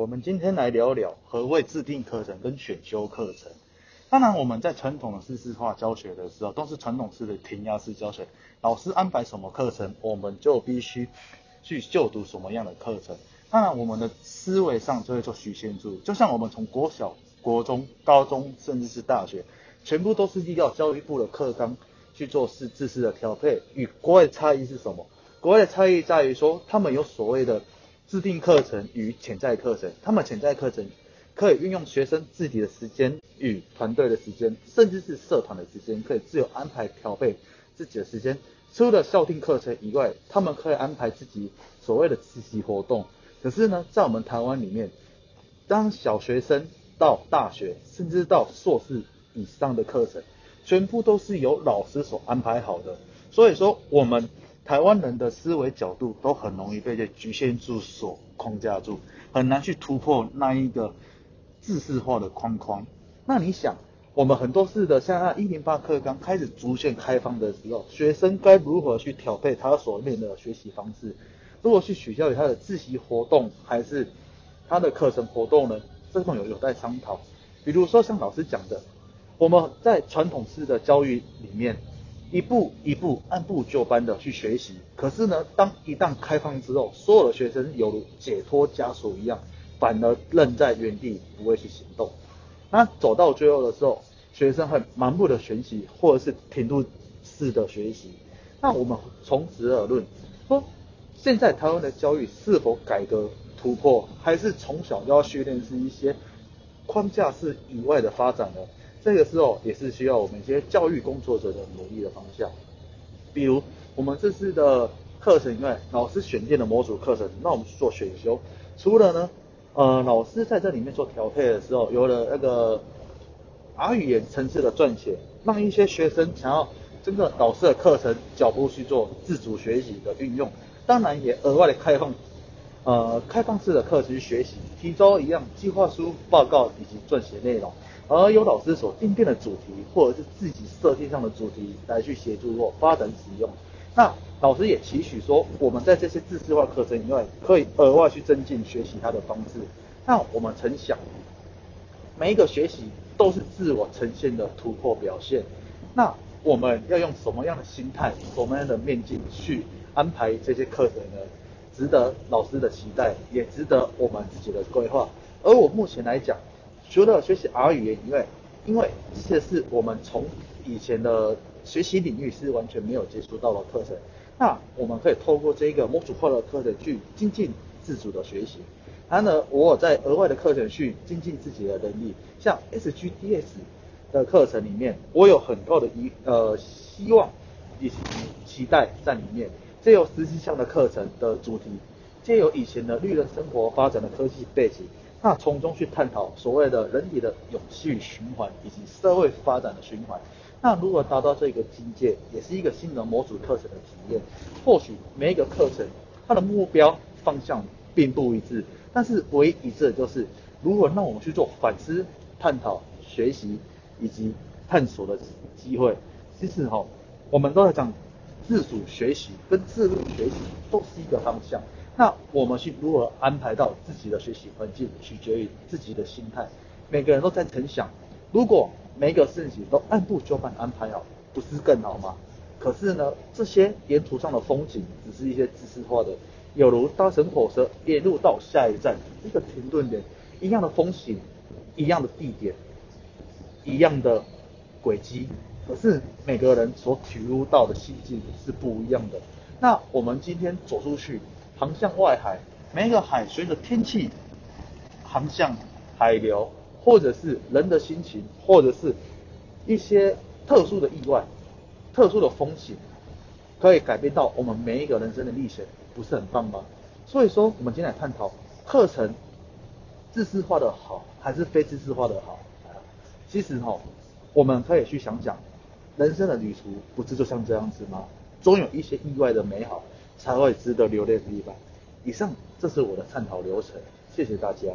我们今天来聊聊何谓制定课程跟选修课程。当然，我们在传统的知识化教学的时候，都是传统式的填鸭式教学，老师安排什么课程，我们就必须去就读什么样的课程。当然，我们的思维上就会做局限住，就像我们从国小、国中、高中，甚至是大学，全部都是依照教育部的课纲去做是知识的调配。与国外的差异是什么？国外的差异在于说，他们有所谓的制定课程与潜在课程。他们潜在课程可以运用学生自己的时间与团队的时间，甚至是社团的时间，可以自由安排调配自己的时间。除了校定课程以外，他们可以安排自己所谓的自习活动。可是呢，在我们台湾里面，当小学生到大学，甚至到硕士以上的课程，全部都是由老师所安排好的。所以说，我们。台湾人的思维角度都很容易被这局限住、所框架住，很难去突破那一个知识化的框框。那你想，我们很多次的像一零八课纲开始逐渐开放的时候，学生该如何去调配他所面的学习方式？如何去取消于他的自习活动，还是他的课程活动呢？这种有有待商讨。比如说像老师讲的，我们在传统式的教育里面。一步一步按部就班的去学习，可是呢，当一旦开放之后，所有的学生犹如解脱枷锁一样，反而愣在原地不会去行动。那走到最后的时候，学生会盲目的学习，或者是停顿式的学习。那我们从此而论，说现在台湾的教育是否改革突破，还是从小就要训练是一些框架式以外的发展呢？这个时候也是需要我们一些教育工作者的努力的方向，比如我们这次的课程以外，老师选定的模组课程，那我们去做选修。除了呢，呃，老师在这里面做调配的时候，有了那个 R 语言层次的撰写，让一些学生想要真的导师的课程脚步去做自主学习的运用。当然也额外的开放，呃，开放式的课程学习，提交一样计划书、报告以及撰写内容。而由老师所定定的主题，或者是自己设定上的主题来去协助或发展使用。那老师也期许说，我们在这些自制化课程以外，可以额外去增进学习它的方式。那我们曾想，每一个学习都是自我呈现的突破表现。那我们要用什么样的心态、什么样的面镜去安排这些课程呢？值得老师的期待，也值得我们自己的规划。而我目前来讲，除了学习 R 语言以外，因为这是我们从以前的学习领域是完全没有接触到的课程，那我们可以透过这个模组化的课程去精进自主的学习。然后呢，我在额外的课程去精进自己的能力，像 SGDS 的课程里面，我有很高的一呃希望以及期待在里面。这有实际上的课程的主题，借由以前的绿人生活发展的科技背景。那从中去探讨所谓的人体的永续循环以及社会发展的循环。那如何达到这个境界，也是一个新的模组课程的体验。或许每一个课程它的目标方向并不一致，但是唯一一致的就是，如果让我们去做反思、探讨、学习以及探索的机会。其实哈，我们都在讲自主学习跟自律学习都是一个方向。那我们去如何安排到自己的学习环境，取决于自己的心态。每个人都在曾想，如果每个事情都按部就班安排好，不是更好吗？可是呢，这些沿途上的风景只是一些知识化的，有如搭乘火车沿路到下一站一个停顿点，一样的风景，一样的地点，一样的轨迹，可是每个人所体悟到的心境是不一样的。那我们今天走出去。航向外海，每一个海随着天气、航向、海流，或者是人的心情，或者是一些特殊的意外、特殊的风景，可以改变到我们每一个人生的历程，不是很棒吗？所以说，我们今天来探讨课程知识化的好，还是非知识化的好？其实哈，我们可以去想想，人生的旅途不是就像这样子吗？总有一些意外的美好。才会值得留恋的地方。以上，这是我的探讨流程。谢谢大家。